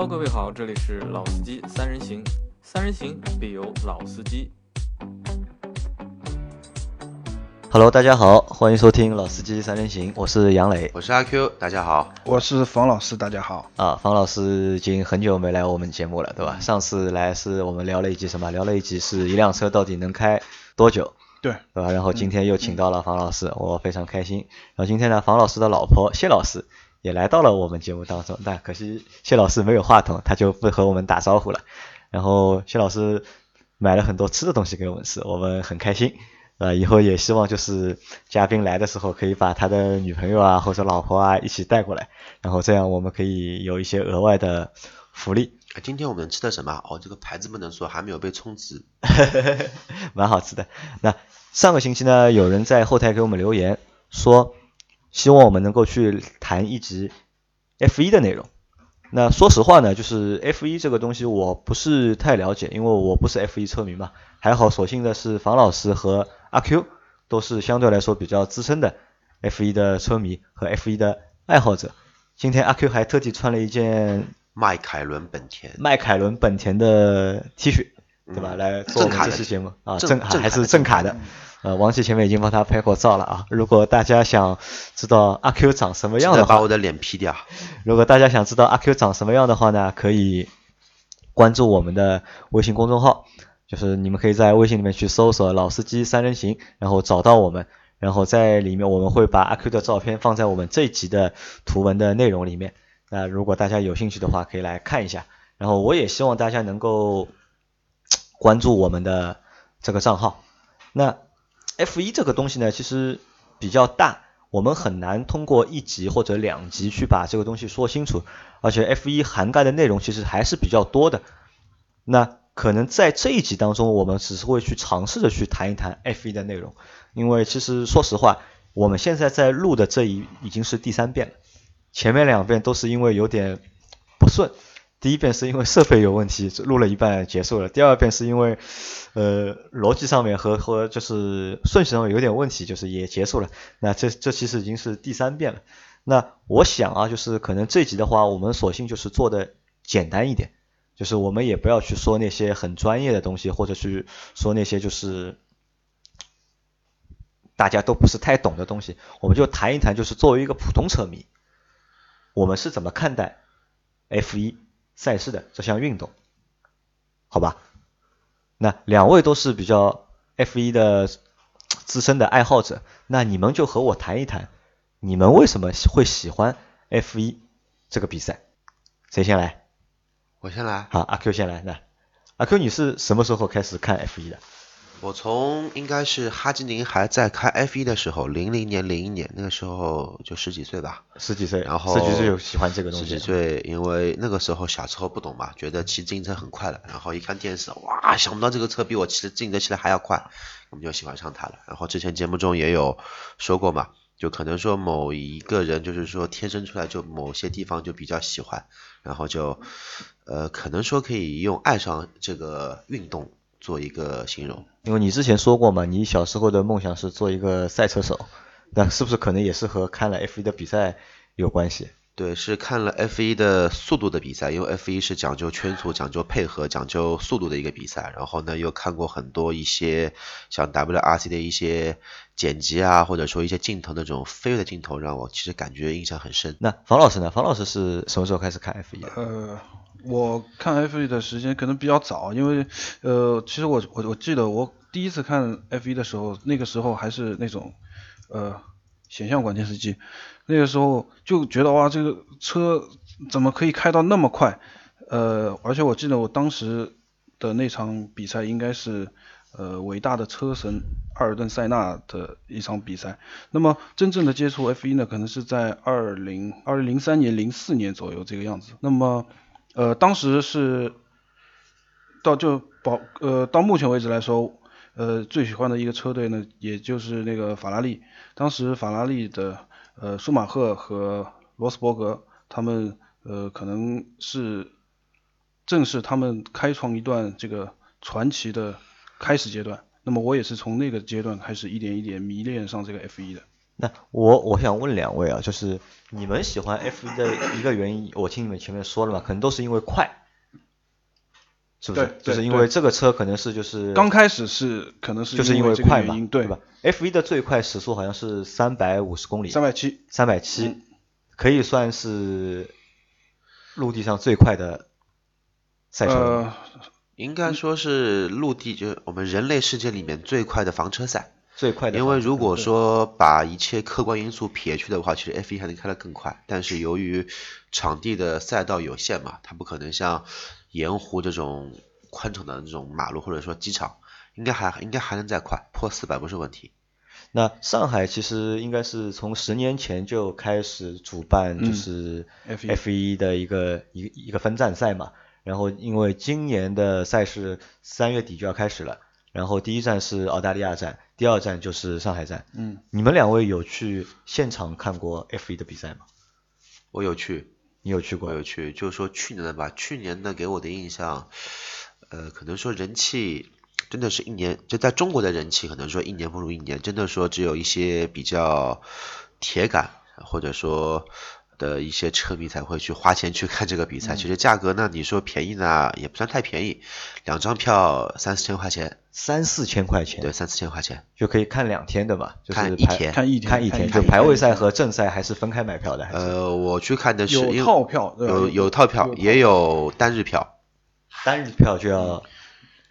Hello，各位好，这里是老司机三人行，三人行必有老司机。Hello，大家好，欢迎收听老司机三人行，我是杨磊，我是阿 Q，大家好，我是房老师，大家好。啊，房老师已经很久没来我们节目了，对吧？上次来是我们聊了一集什么？聊了一集是一辆车到底能开多久，对，对吧？然后今天又请到了房老师，我非常开心。然后今天呢，房老师的老婆谢老师。也来到了我们节目当中，但可惜谢老师没有话筒，他就不和我们打招呼了。然后谢老师买了很多吃的东西给我们吃，我们很开心。呃，以后也希望就是嘉宾来的时候可以把他的女朋友啊或者老婆啊一起带过来，然后这样我们可以有一些额外的福利。今天我们吃的什么？哦，这个牌子不能说，还没有被充值。蛮好吃的。那上个星期呢，有人在后台给我们留言说。希望我们能够去谈一集 F 一的内容。那说实话呢，就是 F 一这个东西我不是太了解，因为我不是 F 一车迷嘛。还好，所幸的是房老师和阿 Q 都是相对来说比较资深的 F 一的车迷和 F 一的爱好者。今天阿 Q 还特地穿了一件迈凯伦本田迈凯伦本田的 T 恤，对吧？来做这期节目啊，正还是正卡的。呃，王琦前面已经帮他拍过照了啊。如果大家想知道阿 Q 长什么样的话，把我的脸 P 掉。如果大家想知道阿 Q 长什么样的话呢，可以关注我们的微信公众号，就是你们可以在微信里面去搜索“老司机三人行”，然后找到我们，然后在里面我们会把阿 Q 的照片放在我们这一集的图文的内容里面。那如果大家有兴趣的话，可以来看一下。然后我也希望大家能够关注我们的这个账号。那 F 一这个东西呢，其实比较大，我们很难通过一集或者两集去把这个东西说清楚，而且 F 一涵盖的内容其实还是比较多的。那可能在这一集当中，我们只是会去尝试着去谈一谈 F 一的内容，因为其实说实话，我们现在在录的这一已经是第三遍了，前面两遍都是因为有点不顺。第一遍是因为设备有问题，录了一半结束了。第二遍是因为，呃，逻辑上面和和就是顺序上有点问题，就是也结束了。那这这其实已经是第三遍了。那我想啊，就是可能这集的话，我们索性就是做的简单一点，就是我们也不要去说那些很专业的东西，或者去说那些就是大家都不是太懂的东西。我们就谈一谈，就是作为一个普通车迷，我们是怎么看待 F 一。赛事的这项运动，好吧，那两位都是比较 F 一的资深的爱好者，那你们就和我谈一谈，你们为什么会喜欢 F 一这个比赛？谁先来？我先来。好，阿 Q 先来。那阿 Q，你是什么时候开始看 F 一的？我从应该是哈基宁还在开 F 一的时候，零零年、零一年那个时候就十几岁吧，十几岁，然后十几岁就喜欢这个东西。十几岁，因为那个时候小时候不懂嘛，觉得骑自行车很快了，然后一看电视，哇，想不到这个车比我骑的自行车骑的还要快，我们就喜欢上它了。然后之前节目中也有说过嘛，就可能说某一个人就是说天生出来就某些地方就比较喜欢，然后就呃可能说可以用爱上这个运动。做一个形容，因为你之前说过嘛，你小时候的梦想是做一个赛车手，那是不是可能也是和看了 F 一的比赛有关系？对，是看了 F 一的速度的比赛，因为 F 一是讲究圈速、讲究配合、讲究速度的一个比赛。然后呢，又看过很多一些像 WRC 的一些剪辑啊，或者说一些镜头那种飞跃的镜头，让我其实感觉印象很深。那房老师呢？房老师是什么时候开始看 F 一的？呃。我看 F 一的时间可能比较早，因为呃，其实我我我记得我第一次看 F 一的时候，那个时候还是那种呃显像管电视机，那个时候就觉得哇，这个车怎么可以开到那么快？呃，而且我记得我当时的那场比赛应该是呃伟大的车神阿尔顿塞纳的一场比赛。那么真正的接触 F 一呢，可能是在二零二零零三年、零四年左右这个样子。那么呃，当时是到就保呃到目前为止来说，呃最喜欢的一个车队呢，也就是那个法拉利。当时法拉利的呃舒马赫和罗斯伯格他们呃可能是正是他们开创一段这个传奇的开始阶段。那么我也是从那个阶段开始一点一点迷恋上这个 F1 的。那我我想问两位啊，就是你们喜欢 F 1的一个原因，我听你们前面说了嘛，可能都是因为快，是不是？就是因为这个车可能是就是刚开始是可能是就是因为快嘛，对吧？F 1的最快时速好像是三百五十公里，三百七，三百七嗯，可以算是陆地上最快的赛车。呃，应该说是陆地，就是我们人类世界里面最快的房车赛。最快的因为如果说把一切客观因素撇去的话，其实 F 1还能开得更快。但是由于场地的赛道有限嘛，它不可能像盐湖这种宽敞的这种马路或者说机场，应该还应该还能再快，破四百不是问题。那上海其实应该是从十年前就开始主办，就嗯是 F1 F 1的一个一个一个分站赛嘛。然后因为今年的赛事三月底就要开始了，然后第一站是澳大利亚站，第二站就是上海站。嗯，你们两位有去现场看过 F 1的比赛吗？我有去，你有去过？有去，就是说去年的吧，去年的给我的印象，呃，可能说人气真的是一年，就在中国的人气可能说一年不如一年，真的说只有一些比较铁杆或者说的一些车迷才会去花钱去看这个比赛。其实价格呢，你说便宜呢，也不算太便宜，两张票三四千块钱，三四千块钱，对，三四千块钱，就可以看两天的嘛，就是看一天。看一天看一天，就排位赛和正赛还是分开买票的，呃，我去看的是有套票，有有套票，也有单日票。单日票就要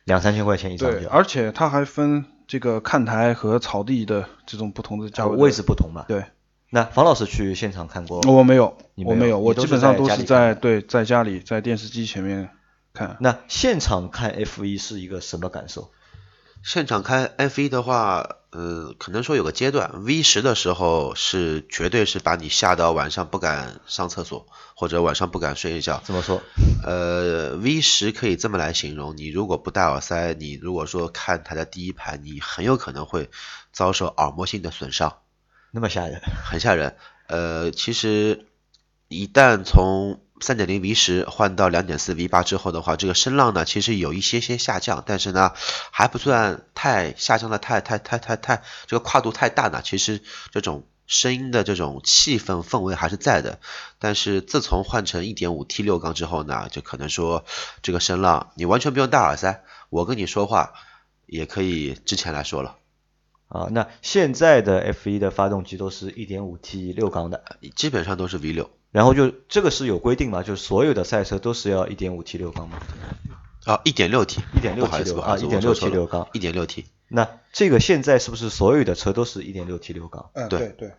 两三千块钱一张对，票，而且它还分这个看台和草地的这种不同的价位。位置不同嘛。对，那房老师去现场看过？我没有，没有我没有，我基本上都是在对在家里在电视机前面看。那现场看 F 一是一个什么感受？现场看 F 一的话，呃，可能说有个阶段，V 十的时候是绝对是把你吓到晚上不敢上厕所，或者晚上不敢睡一觉。怎么说？呃，V 十可以这么来形容，你如果不戴耳塞，你如果说看它的第一排，你很有可能会遭受耳膜性的损伤，那么吓人？很吓人。呃，其实一旦从3.0 V 十换到2.4 V 八之后的话，这个声浪呢，其实有一些些下降，但是呢，还不算太下降的太太太太太这个跨度太大呢。其实这种声音的这种气氛氛围还是在的。但是自从换成 1.5T 六缸之后呢，就可能说这个声浪你完全不用戴耳塞，我跟你说话也可以之前来说了，啊，那现在的 F 1的发动机都是一点五 T 六缸的，基本上都是 V 六。然后就这个是有规定嘛？就是所有的赛车都是要一点五 T 六缸嘛？啊，一点六 T，1.6 不好意思，T 不好意思，啊1.6我说错 T 六缸一点六 T，那这个现在是不是所有的车都是一点六 T 六缸？嗯，对对对，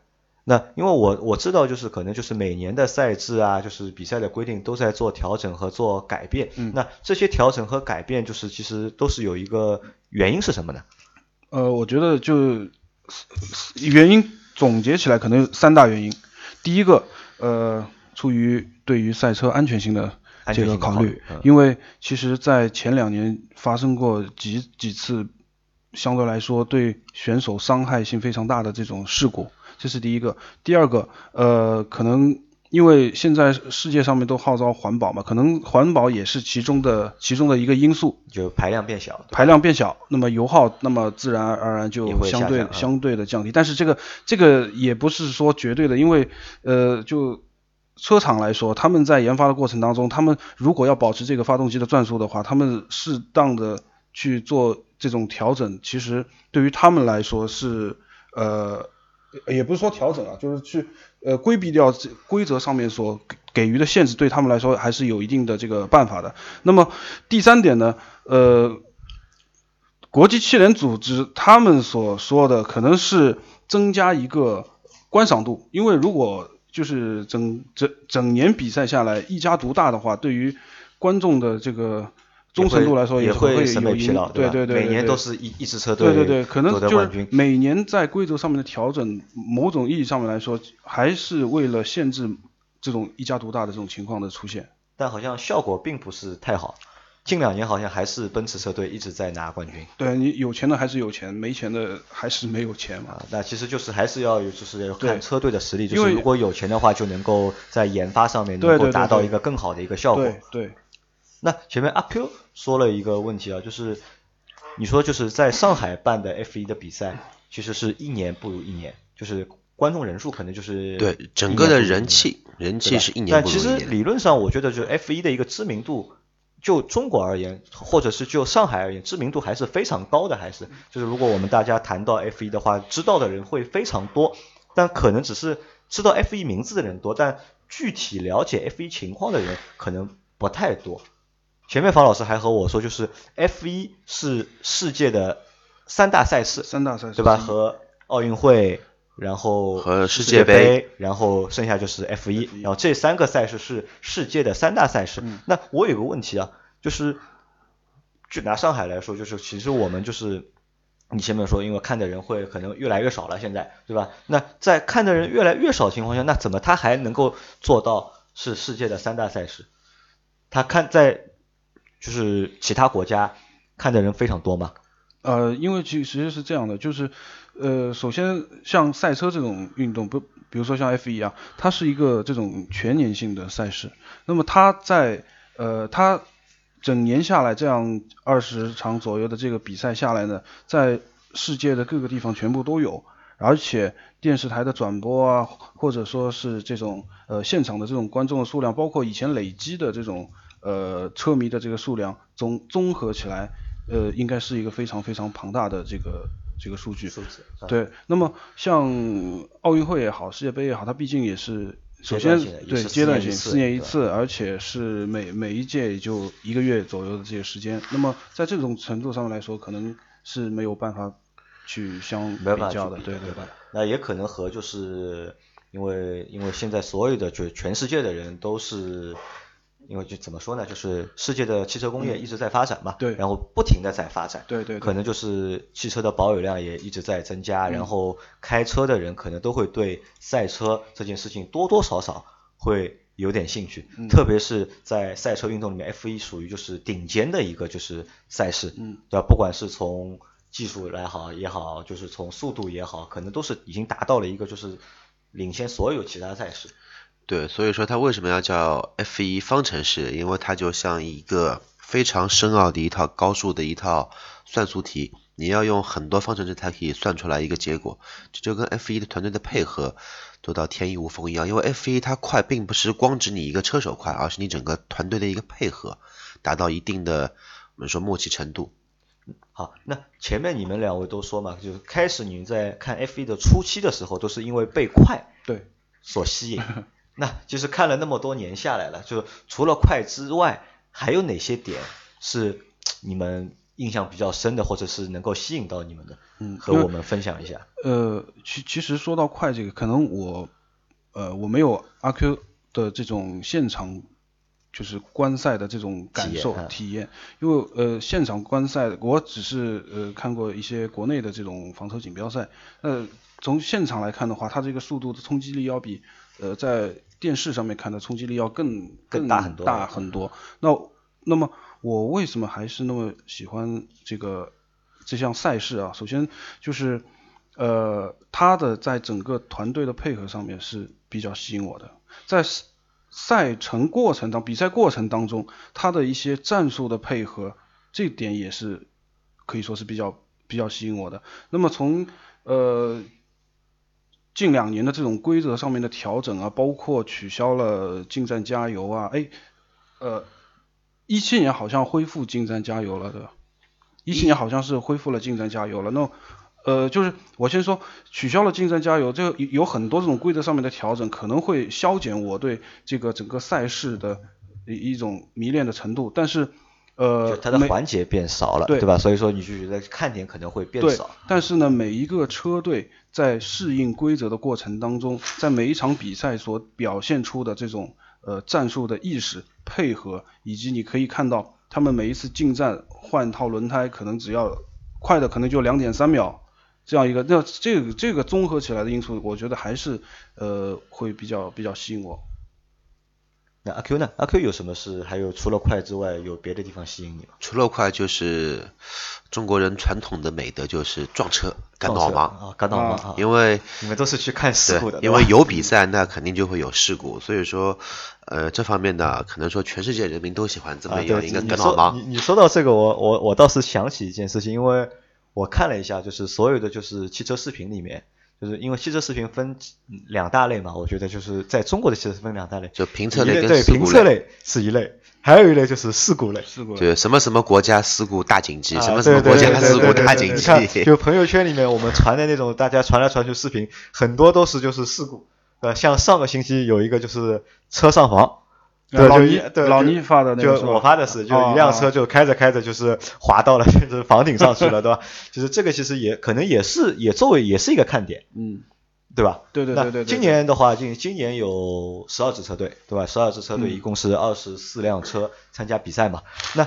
那因为我我知道，就是可能就是每年的赛制啊，就是比赛的规定都在做调整和做改变。嗯那这些调整和改变，就是其实都是有一个原因是什么呢？呃，我觉得就原因总结起来可能有三大原因。第一个，呃，出于对于赛车安全性的这个考虑考虑嗯，因为其实在前两年发生过几几次相对来说对选手伤害性非常大的这种事故，这是第一个。第二个，呃，可能因为现在世界上面都号召环保嘛，可能环保也是其中的其中的一个因素。就排量变小，排量变小，那么油耗那么自然而然就会相对相对的降低。但是这个这个也不是说绝对的，因为呃就车厂来说，他们在研发的过程当中，他们如果要保持这个发动机的转速的话，他们适当的去做这种调整，其实对于他们来说是呃也不是说调整啊，就是去呃规避掉这规则上面所给给予的限制，对他们来说还是有一定的这个办法的。那么第三点呢，呃，国际汽联组织他们所说的可能是增加一个观赏度，因为如果就是整整整年比赛下来一家独大的话，对于观众的这个忠诚度来说也会会审美疲劳，对对对，每年都是一一支车队对对对，可能就。每年在规则上面的调整，某种意义上面来说，还是为了限制这种一家独大的这种情况的出现。但好像效果并不是太好。近两年好像还是奔驰车队一直在拿冠军对你有钱的还是有钱，没钱的还是没有钱嘛。啊。那其实就是还是要有，就是要看车队的实力，就是如果有钱的话，就能够在研发上面能够达到一个更好的一个效果。对对，那前面阿 Q 说了一个问题啊，就是你说就是在上海办的 F 1的比赛，其实是一年不如一年，就是观众人数可能就是对整个的人气，人气是一年但其实不如一年。理论上，我觉得就是 F 一的一个知名度，就中国而言，或者是就上海而言，知名度还是非常高的。还是就是如果我们大家谈到 F 一的话，知道的人会非常多，但可能只是知道 F 一名字的人多，但具体了解 F 一情况的人可能不太多。前面房老师还和我说，就是 F 一是世界的三大赛事，三大赛事对吧？和奥运会，然后和世世界界杯然后剩下就是 F 一，F1 然后这三个赛事是世界的三大赛事。嗯那我有个问题啊，就是就拿上海来说，就是其实我们就是你前面说，因为看的人会可能越来越少了，现在对吧？那在看的人越来越少的情况下，那怎么他还能够做到是世界的三大赛事？他看在就是其他国家看的人非常多吗？呃，因为其实是这样的，就是呃，首先像赛车这种运动，不，比如说像 F 一啊，它是一个这种全年性的赛事。那么它在呃，它整年下来这样二十场左右的这个比赛下来呢，在世界的各个地方全部都有，而且电视台的转播啊，或者说是这种呃现场的这种观众的数量，包括以前累积的这种呃车迷的这个数量，综综合起来，呃，应该是一个非常非常庞大的这个这个数据。数字啊对，那么像奥运会也好，世界杯也好，它毕竟也是首先对阶段性四年一次而且是每每一届也就一个月左右的这个时间。那么在这种程度上面来说，可能是没有办法去相比较的，对对对吧？那也可能和就是因为因为现在所有的就全世界的人都是。因为就怎么说呢，就是世界的汽车工业一直在发展嘛，对。然后不停的在发展，对对对。可能就是汽车的保有量也一直在增加，然后开车的人可能都会对赛车这件事情多多少少会有点兴趣，嗯。特别是在赛车运动里面，F 一属于就是顶尖的一个就是赛事，嗯，对吧？不管是从技术来好也好，就是从速度也好，可能都是已经达到了一个就是领先所有其他赛事。对，所以说它为什么要叫 F 1方程式？因为它就像一个非常深奥的一套高数的一套算术题，你要用很多方程式才可以算出来一个结果。这就跟 F 1的团队的配合做到天衣无缝一样。因为 F 1它快，并不是光指你一个车手快，而是你整个团队的一个配合达到一定的我们说默契程度。好，那前面你们两位都说嘛，就是开始你们在看 F 1的初期的时候，都是因为被快对，所吸引。那就是看了那么多年下来了，就除了快之外，还有哪些点是你们印象比较深的，或者是能够吸引到你们的？嗯和我们分享一下。呃，其其实说到快这个，可能我呃我没有阿 Q 的这种现场就是观赛的这种感受体验啊体验，因为呃现场观赛我只是呃看过一些国内的这种房车锦标赛，呃从现场来看的话，它这个速度的冲击力要比呃在电视上面看的冲击力要更更大很多大很多。那那么我为什么还是那么喜欢这个这项赛事啊？首先就是呃，他的在整个团队的配合上面是比较吸引我的，在赛赛程过程当比赛过程当中，他的一些战术的配合，这点也是可以说是比较比较吸引我的。那么从呃近两年的这种规则上面的调整啊，包括取消了进站加油啊，哎，呃，一七年好像恢复进站加油了，对吧？一七年好像是恢复了进站加油了。那呃，就是我先说取消了进站加油，这个有很多这种规则上面的调整，可能会消减我对这个整个赛事的一种迷恋的程度，但是呃，就它的每环节变少了，对吧？所以说你就觉得看点可能会变少。，但是呢，每一个车队在适应规则的过程当中，在每一场比赛所表现出的这种呃战术的意识、配合，以及你可以看到他们每一次进站换套轮胎，可能只要快的可能就两点三秒，这样一个，那这个这个综合起来的因素，我觉得还是呃会比较比较吸引我。那阿 Q 呢？阿 Q 有什么事还有除了快之外，有别的地方吸引你吗？除了快，就是中国人传统的美德，就是撞车、赶撞车导盲。啊，赶导盲啊，因为你们都是去看事故的，因为有比赛，那肯定就会有事故，所以说，呃，这方面呢，可能说全世界人民都喜欢这么样一个赶导盲。你你说到这个，我我我倒是想起一件事情，因为我看了一下，就是所有的就是汽车视频里面，就是因为汽车视频分两大类嘛，我觉得就是在中国的汽车分两大类，就评测类对类跟事故评测类是一类，还有一类就是事故类。试过对什么什么国家事故大紧急，什啊么什么国家对对对对事故大警对对对你看，记，就朋友圈里面我们传的那种大家传来传去视频，很多都是就是事故。呃，像上个星期有一个就是车上房，对，就老倪对老倪发的那个就我发的是，就哦一辆车就开着开着就是滑到了 就是房顶上去了，对吧？就是这个其实也可能也是也作为也是一个看点，嗯，对吧？对对对对对。今年的话，今今年有十二支车队，对吧？十二支车队嗯一共是二十四辆车参加比赛嘛。那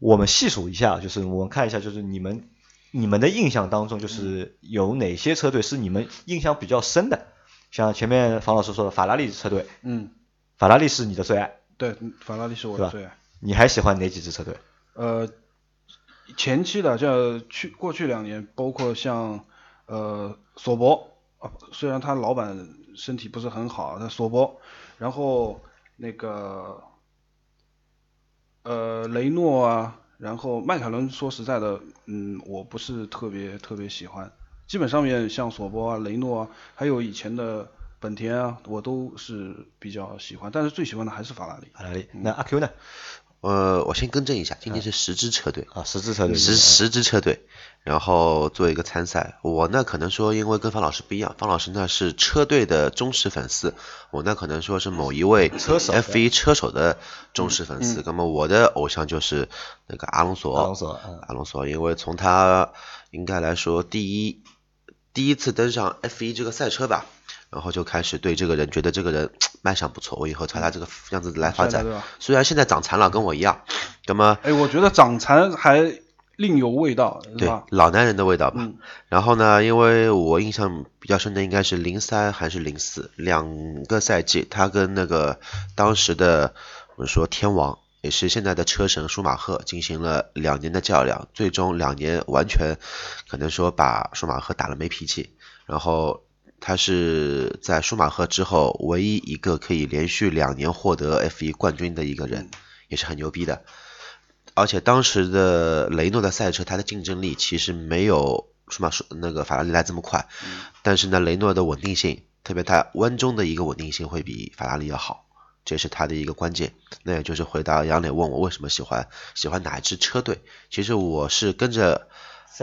我们细数一下，就是我们看一下，就是你们你们的印象当中，就是有哪些车队是你们印象比较深的？像前面房老师说的法拉利车队，嗯，法拉利是你的最爱，对，法拉利是我的最爱。你还喜欢哪几支车队？呃，前期的像去过去两年，包括像呃索博啊，虽然他老板身体不是很好，但索博，然后那个呃雷诺啊，然后迈凯伦，说实在的，嗯，我不是特别特别喜欢。基本上面像索博啊、雷诺啊，还有以前的本田啊，我都是比较喜欢，但是最喜欢的还是法拉利。法拉利。那阿 Q 呢？呃，我先更正一下，今天是十支车队，啊，十支车队。十十支车队，然后做一个参赛。我呢可能说，因为跟方老师不一样，方老师呢是车队的忠实粉丝，我呢可能说是某一位车手 F1 车手的忠实粉丝。那么我的偶像就是那个阿隆索，阿隆索嗯阿隆索，因为从他应该来说第一第一次登上 F1 这个赛车吧。然后就开始对这个人觉得这个人卖相不错，我以后朝他这个样子来发展。虽然现在长残了，跟我一样，那么哎，我觉得长残还另有味道，对吧？老男人的味道吧。嗯然后呢，因为我印象比较深的应该是零三还是零四两个赛季，他跟那个当时的我们说天王，也是现在的车神舒马赫进行了两年的较量，最终两年完全可能说把舒马赫打了没脾气，然后。他是在舒马赫之后唯一一个可以连续两年获得 F1 冠军的一个人，也是很牛逼的。而且当时的雷诺的赛车，它的竞争力其实没有舒马那个法拉利来这么快，但是呢，雷诺的稳定性，特别它弯中的一个稳定性会比法拉利要好，这是它的一个关键。那也就是回答杨磊问我为什么喜欢喜欢哪一支车队，其实我是跟着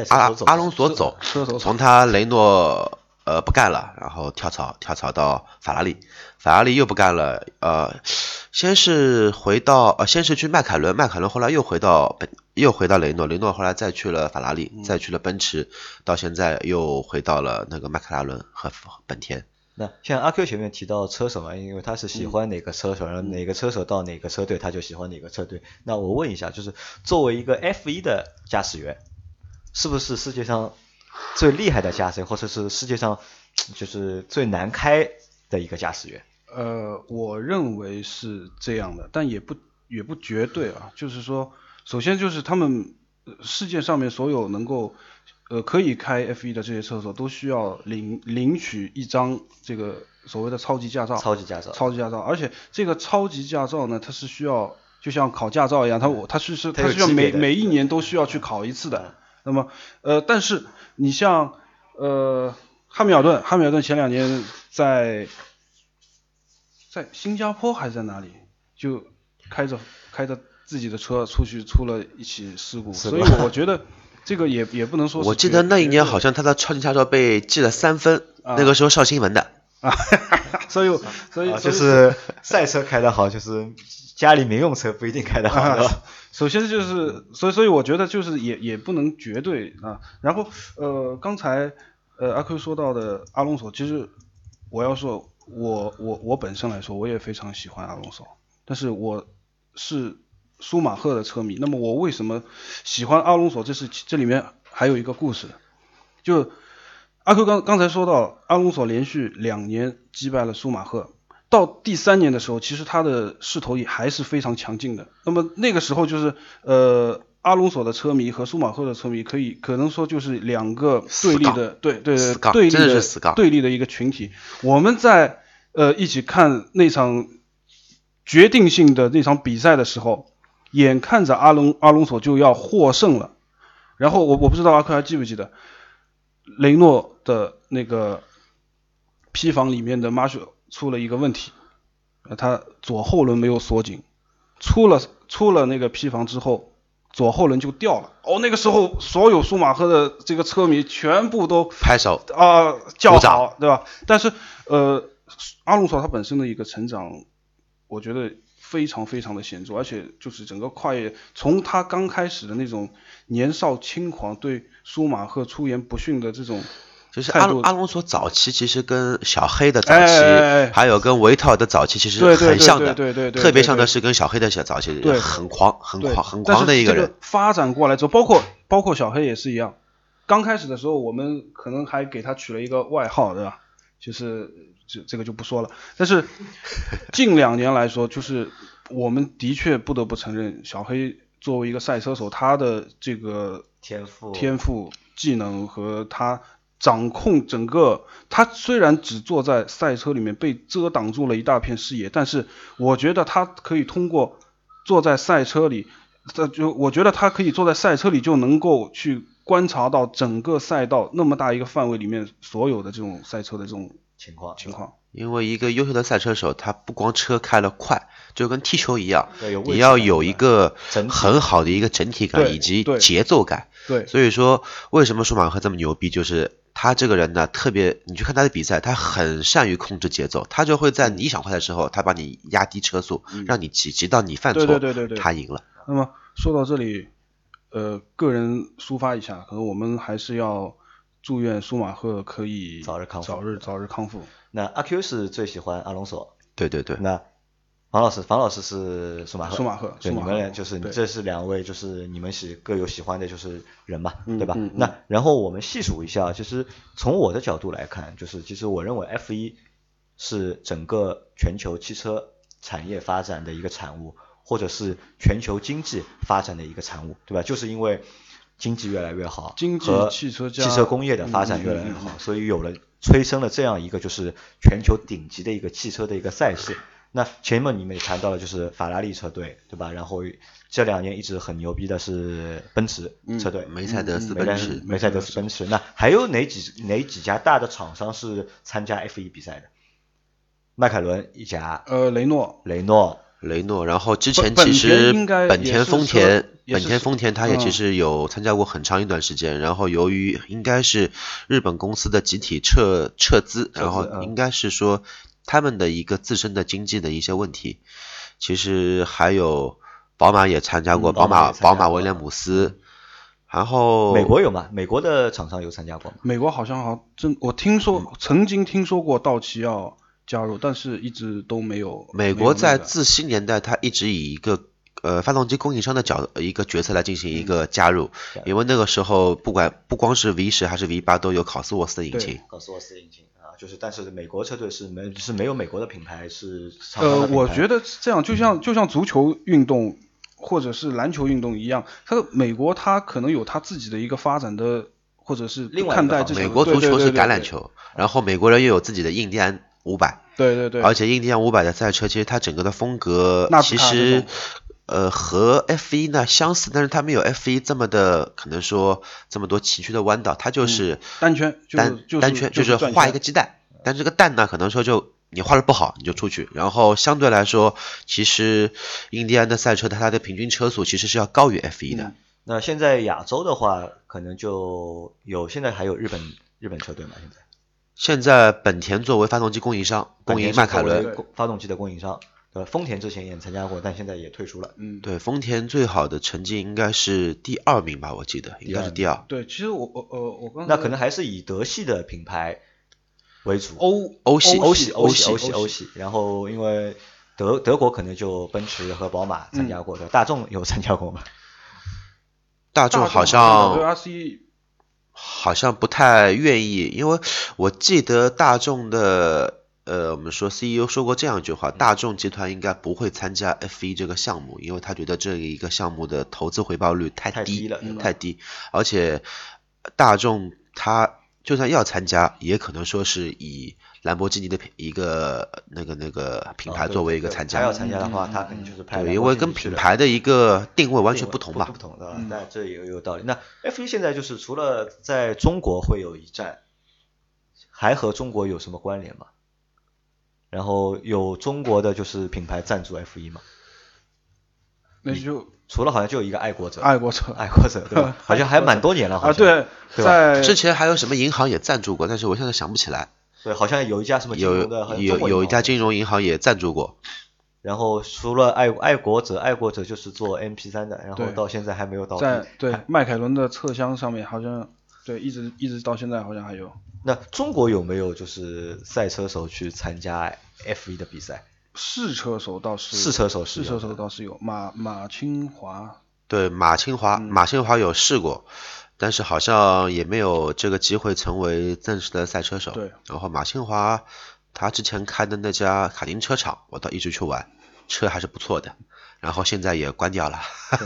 阿阿隆索走，从他雷诺呃不干了，然后跳槽跳槽到法拉利，法拉利又不干了，呃，先是回到呃先是去迈凯伦，迈凯伦后来又回到本又回到雷诺，雷诺后来再去了法拉利，再去了奔驰，到现在又回到了那个迈凯伦和本田。那像阿 Q 前面提到车手嘛，因为他是喜欢哪个车手，然后哪个车手到哪个车队，他就喜欢哪个车队。那我问一下，就是作为一个 F 一的驾驶员，是不是世界上最厉害的驾驶员，或者是世界上 就是最难开的一个驾驶员？呃，我认为是这样的，但也不也不绝对啊。就是说，首先就是他们呃世界上面所有能够呃可以开 F1 的这些车手，都需要领领取一张这个所谓的超级驾照。超级驾照超级驾照，而且这个超级驾照呢，它是需要就像考驾照一样，它我它是是它是需要每每一年都需要去考一次的。那么呃，但是你像呃汉密尔顿，汉密尔顿前两年在在新加坡还是在哪里，就开着开着自己的车出去出了一起事故，所以我觉得这个也也不能说我记得那一年好像他的超级驾照被记了三分，啊那个时候上新闻的。啊，所以所以啊，所以就是赛车开得好，就是家里民用车不一定开得好，首先就是，所以所以我觉得就是也也不能绝对啊。然后呃，刚才呃阿 Q 说到的阿隆索，其实我要说，我我我本身来说，我也非常喜欢阿隆索，但是我是舒马赫的车迷。那么我为什么喜欢阿隆索？这是这里面还有一个故事，就阿 Q 刚刚才说到，阿隆索连续两年击败了舒马赫，到第三年的时候，其实他的势头也还是非常强劲的。那么那个时候就是呃，阿隆索的车迷和舒马赫的车迷可以可能说就是两个对立的，对对对对立的对立的一个群体。我们在呃一起看那场决定性的那场比赛的时候，眼看着阿隆阿隆索就要获胜了，然后我我不知道阿克还记不记得，雷诺的那个 P 房里面的 Marshall 出了一个问题，呃，它左后轮没有锁紧，出了出了那个 P 房之后，左后轮就掉了。哦，那个时候所有舒马赫的这个车迷全部都拍手，啊、叫好，对吧？但是呃，阿隆索他本身的一个成长，我觉得非常非常的显著，而且就是整个跨越，从他刚开始的那种年少轻狂，对舒马赫出言不逊的这种就是阿阿隆索早期其实跟小黑的早期，还有跟维特尔的早期其实很像的，对对对对特别像的是跟小黑的小早期对很狂、很狂、很狂的一个人。发展过来之后，包括包括小黑也是一样。刚开始的时候，我们可能还给他取了一个外号，对吧？就是这这个就不说了。但是近两年来说，就是我们的确不得不承认，小黑作为一个赛车手，他的这个天赋天赋、技能和他掌控整个，他虽然只坐在赛车里面被遮挡住了一大片视野，但是我觉得他可以通过坐在赛车里，这就我觉得他可以坐在赛车里就能够去观察到整个赛道那么大一个范围里面所有的这种赛车的这种情况情况。因为一个优秀的赛车手，他不光车开了快，就跟踢球一样你要有一个很好的一个整体感以及节奏感。对，所以说，为什么舒马赫这么牛逼？就是他这个人呢，特别，你去看他的比赛，他很善于控制节奏，他就会在你想快的时候，他把你压低车速，让你急，急到你犯错，对对对对对他赢了。那么说到这里，呃，个人抒发一下，可能我们还是要祝愿舒马赫可以早日康复早日早日康复。那阿 Q 是最喜欢阿隆索，对对对，那房老师，房老师是舒马赫，舒马赫对，舒马赫你们就是对这是两位，就是你们喜各有喜欢的，就是人嘛，嗯对吧？那然后我们细数一下，其实从我的角度来看，就是其实我认为 F 一是整个全球汽车产业发展的一个产物，或者是全球经济发展的一个产物，对吧？就是因为经济越来越好，经济和汽车汽车工业的发展越来越好，所以有了催生了这样一个就是全球顶级的一个汽车的一个赛事。那前面你们也谈到了，就是法拉利车队，对吧？然后这两年一直很牛逼的是奔驰车队，梅赛德斯奔驰，梅赛德斯奔驰。那还有哪几哪几家大的厂商是参加 F 一比赛的？迈凯伦一家，呃，雷诺，雷诺，雷诺，然后之前其实本田应该本田、也是车丰田、本田、丰田，它也其嗯实有参加过很长一段时间。然后由于应该是日本公司的集体撤撤资，然后嗯应该是说他们的一个自身的经济的一些问题。其实还有宝马也参加过，嗯宝马宝马威廉姆斯，然后美国有吗？美国的厂商有参加过吗？美国好像好真，我听说曾经听说过道奇要加入，但是一直都没有。美国在自新年代，它一直以一个呃发动机供应商的角一个角色来进行一个加入，因为那个时候不管不光是 V 十还是 V 八都有考斯沃斯的引擎。考斯沃斯引擎啊，就是但是美国车队是没是没有美国的品牌是厂商呃，品牌。我觉得是这样，就像就像足球运动或者是篮球运动一样，它的美国它可能有它自己的一个发展的，或者是另外一个方向看待这种美国足球是橄榄，球，然后美国人又有自己的印第安五百，对对对对，而且印第安五百的赛车其实它整个的风格纳斯卡这其实种呃和 F 一呢相似，但是它没有 F 一这么的可能说这么多崎岖的弯道，它就是单圈就单就是单圈就是画一个鸡蛋，但这个蛋呢可能说就你画的不好你就出去，然后相对来说，其实印第安的赛车它它的平均车速其实是要高于 F 一的。嗯那现在亚洲的话，可能就有现在还有日本日本车队嘛？现在现在本田作为发动机供应商，供应迈凯伦，发动机的供应商，对吧？丰田之前也参加过，但现在也退出了。嗯，对丰田最好的成绩应该是第二名吧，我记得应该是第二。对，其实我我呃我刚才那可能还是以德系的品牌为主，欧欧系欧系欧系欧系欧系。然后因为德德国可能就奔驰和宝马参加过的，大众有参加过吗？大众好像好像不太愿意，因为我记得大众的呃，我们说 CEO 说过这样一句话，大众集团应该不会参加 F1 这个项目，因为他觉得这一个项目的投资回报率太低太低了太低，而且大众他就算要参加，也可能说是以兰博基尼的一个那个那个品牌作为一个对参加他要，参加的话，嗯他肯定就是派对，因为跟品牌的一个定位完全不同吧不不。同的嗯，但这也有道理。那 F1 现在就是除了在中国会有一站，还和中国有什么关联吗？然后有中国的就是品牌赞助 F 一嘛？那就除了好像就有一个爱国者，爱国者爱国者对吧？好像还蛮多年了，好啊，像对，对吧在之前还有什么银行也赞助过，但是我现在想不起来。对，好像有一家什么金有融的，有国银行有一家金融银行也赞助过，然后除了爱爱国者，爱国者就是做 MP 三的，然后到现在还没有倒闭。在对迈凯伦的侧箱上面好像对一直一直到现在好像还有那中国有没有就是赛车手去参加 F1 的比赛？试车手倒是试车手是试车手倒是有马马清华对马清华，嗯马清华有试过，但是好像也没有这个机会成为正式的赛车手。对，然后马清华他之前开的那家卡丁车厂，我倒一直去玩，车还是不错的。然后现在也关掉了。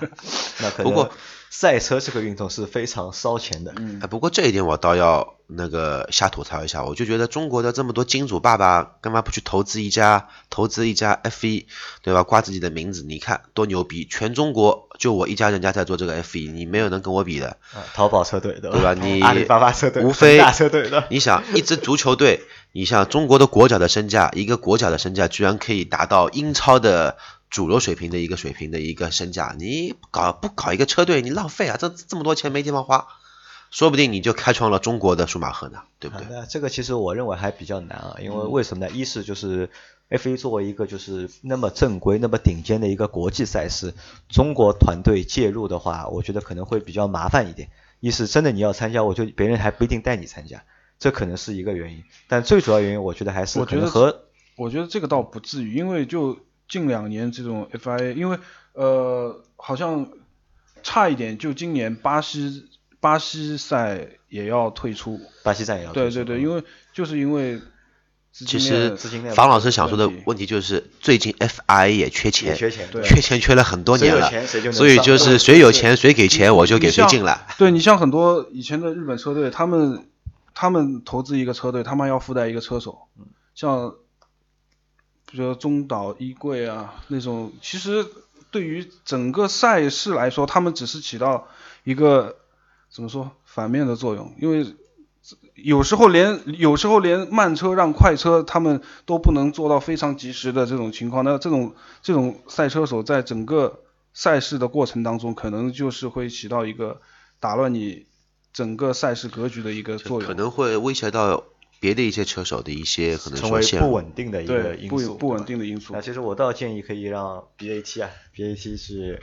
那可能不过赛车这个运动是非常烧钱的。嗯哎，不过这一点我倒要那个瞎吐槽一下，我就觉得中国的这么多金主爸爸，干嘛不去投资一家投资一家 F1，对吧？挂自己的名字，你看多牛逼！全中国就我一家人家在做这个 F1，你没有能跟我比的。啊，淘宝车队对吧？对吧你 阿里巴巴车队，无非恒 大车队的。你想，一支足球队，你像中国的国脚的身价，一个国脚的身价居然可以达到英超的主流水平的一个水平的一个身价，你搞不搞一个车队，你浪费啊！这这么多钱没地方花，说不定你就开创了中国的舒马赫呢，对不对？啊那这个其实我认为还比较难啊，因为为什么呢？一是就是 F1 作为一个就是那么正规、那么顶尖的一个国际赛事，中国团队介入的话，我觉得可能会比较麻烦一点。一是真的你要参加，我就别人还不一定带你参加，这可能是一个原因。但最主要原因，我觉得还是我觉得可能和我觉得这个倒不至于，因为就近两年这种 FIA，因为呃好像差一点，就今年巴西巴西赛也要退出。巴西赛也要退出。对对对，因为就是因为其实房老师想说的问题。就是，最近 FIA 也缺钱，缺钱，缺钱缺了很多年了，所以就是谁有钱谁给钱，我就给谁进来。对你像很多以前的日本车队，他们他们投资一个车队，他们要附带一个车手，像比如说中岛衣柜啊那种，其实对于整个赛事来说，他们只是起到一个怎么说反面的作用，因为有时候连有时候连慢车让快车他们都不能做到非常及时的这种情况，那这种这种赛车手在整个赛事的过程当中，可能就是会起到一个打乱你整个赛事格局的一个作用，可能会威胁到别的一些车手的一些可能成为说。不稳定的一个因素，不不稳定的因素那。其实我倒建议可以让 BAT 啊，BAT 是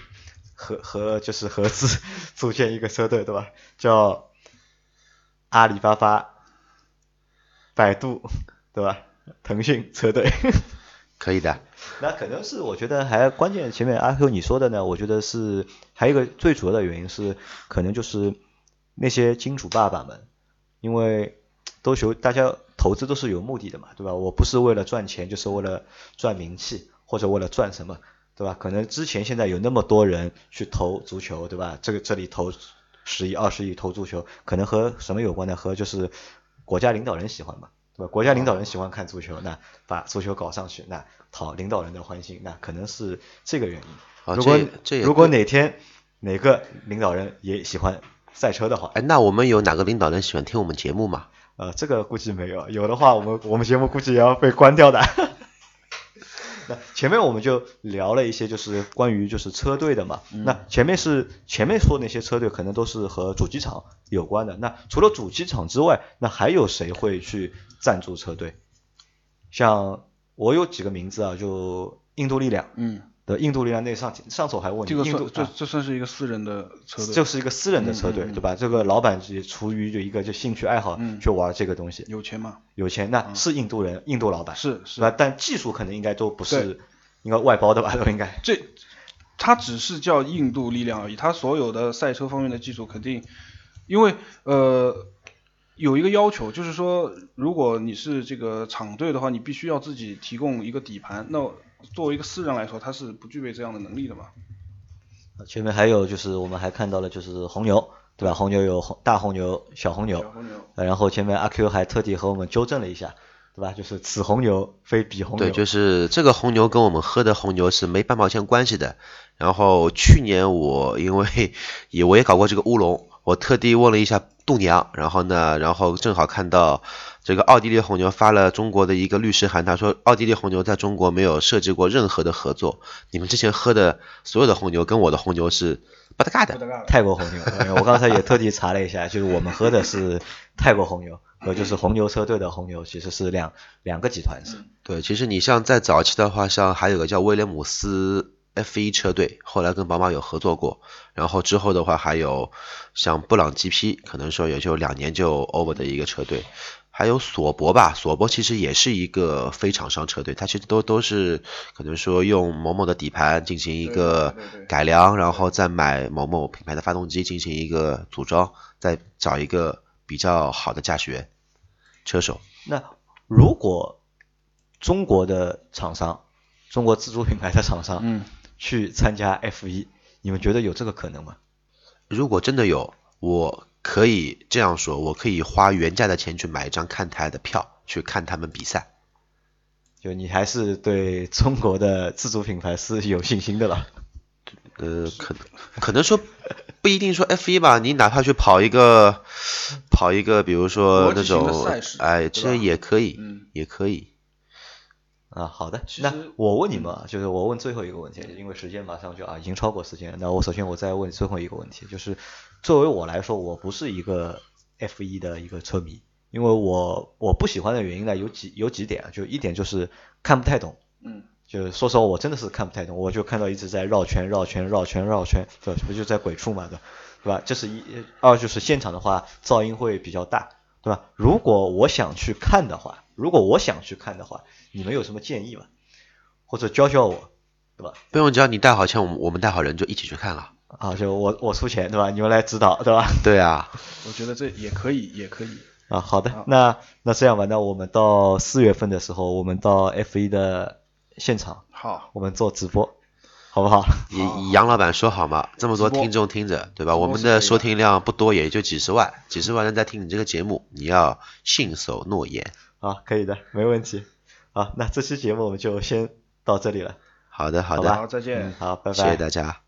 合合就是合资 组建一个车队，对吧？叫阿里巴巴、百度，对吧？腾讯车队。可以的，那可能是我觉得还关键，前面阿 Q 你说的呢，我觉得是还有一个最主要的原因是，可能就是那些金主爸爸们，因为都求大家投资都是有目的的嘛，对吧？我不是为了赚钱，就是为了赚名气或者为了赚什么，对吧？可能之前现在有那么多人去投足球，对吧？这个这里投十亿、二十亿投足球，可能和什么有关呢？和就是国家领导人喜欢嘛。对吧？国家领导人喜欢看足球，那把足球搞上去，那讨领导人的欢心，那可能是这个原因。哦如果这这如果哪天哪个领导人也喜欢赛车的话，哎，那我们有哪个领导人喜欢听我们节目吗？呃，这个估计没有，有的话我们我们节目估计也要被关掉的。那前面我们就聊了一些就是关于就是车队的嘛，那前面是前面说那些车队可能都是和主机厂有关的，那除了主机厂之外，那还有谁会去赞助车队？像我有几个名字啊，就印度力量嗯，的印度力量那上上次我还问你，印度这这算是一个私人的车队，就是一个私人的车队，对吧？这个老板也出于就一个就兴趣爱好嗯去玩这个东西，有钱吗？有钱那是印度人，印度老板是是是吧？但技术可能应该都不是应该外包的吧？都应该这它只是叫印度力量而已，它所有的赛车方面的技术肯定，因为呃有一个要求，就是说如果你是这个厂队的话，你必须要自己提供一个底盘。那作为一个私人来说，他是不具备这样的能力的嘛？前面还有就是我们还看到了就是红牛，对吧？红牛有红大红牛、小红牛，红牛呃然后前面阿 Q 还特地和我们纠正了一下，对吧？就是此红牛非彼红牛。对，就是这个红牛跟我们喝的红牛是没半毛钱关系的。然后去年我因为也我也搞过这个乌龙，我特地问了一下度娘，然后呢，然后正好看到这个奥地利红牛发了中国的一个律师函，他说奥地利红牛在中国没有设置过任何的合作，你们之前喝的所有的红牛跟我的红牛是不搭嘎的。泰国红牛，呃我刚才也特地查了一下，就是我们喝的是泰国红牛，和就是红牛车队的红牛其实是两两个集团是。对，其实你像在早期的话，像还有个叫威廉姆斯 F1 车队，后来跟宝马有合作过，然后之后的话还有像布朗 GP，可能说也就两年就 over 的一个车队，还有索博吧，索博其实也是一个非厂商车队，它其实都都是可能说用某某的底盘进行一个改良，然后再买某某品牌的发动机进行一个组装，再找一个比较好的驾驶员车手。那如果中国的厂商，中国自主品牌的厂商，嗯，去参加 F 一，你们觉得有这个可能吗？如果真的有，我可以这样说，我可以花原价的钱去买一张看台的票，去看他们比赛。就你还是对中国的自主品牌是有信心的了。呃，可可能说不一定说 F 一吧，你哪怕去跑一个跑一个，比如说那种哎，对这也可以，嗯也可以。啊，好的，那我问你们啊，就是我问最后一个问题，因为时间马上就啊已经超过时间了。那我首先我再问最后一个问题，就是作为我来说，我不是一个 F 一的一个车迷，因为我我不喜欢的原因呢有几有几点啊，就一点就是看不太懂，嗯，就是说实话我真的是看不太懂，我就看到一直在绕圈绕圈绕圈绕圈，对，不就在鬼畜嘛，对吧？对吧？这是一二就是现场的话噪音会比较大，对吧？如果我想去看的话，如果我想去看的话，你们有什么建议吗？或者教教我，对吧？不用，只要你带好钱，我们我们带好人就一起去看了。啊，就我我出钱，对吧？你们来指导，对吧？对啊，我觉得这也可以，也可以。啊，好的好，那那这样吧，那我们到四月份的时候，我们到 F 一的现场，好，我们做直播，好不好？以以杨老板说好嘛，这么多听众听着，对吧？我们的收听量不多，也就几十万，几十万人在听你这个节目，你要信守诺言。好，可以的，没问题。好，那这期节目我们就先到这里了，好的，好的，好再见嗯，。好，拜拜。谢谢大家。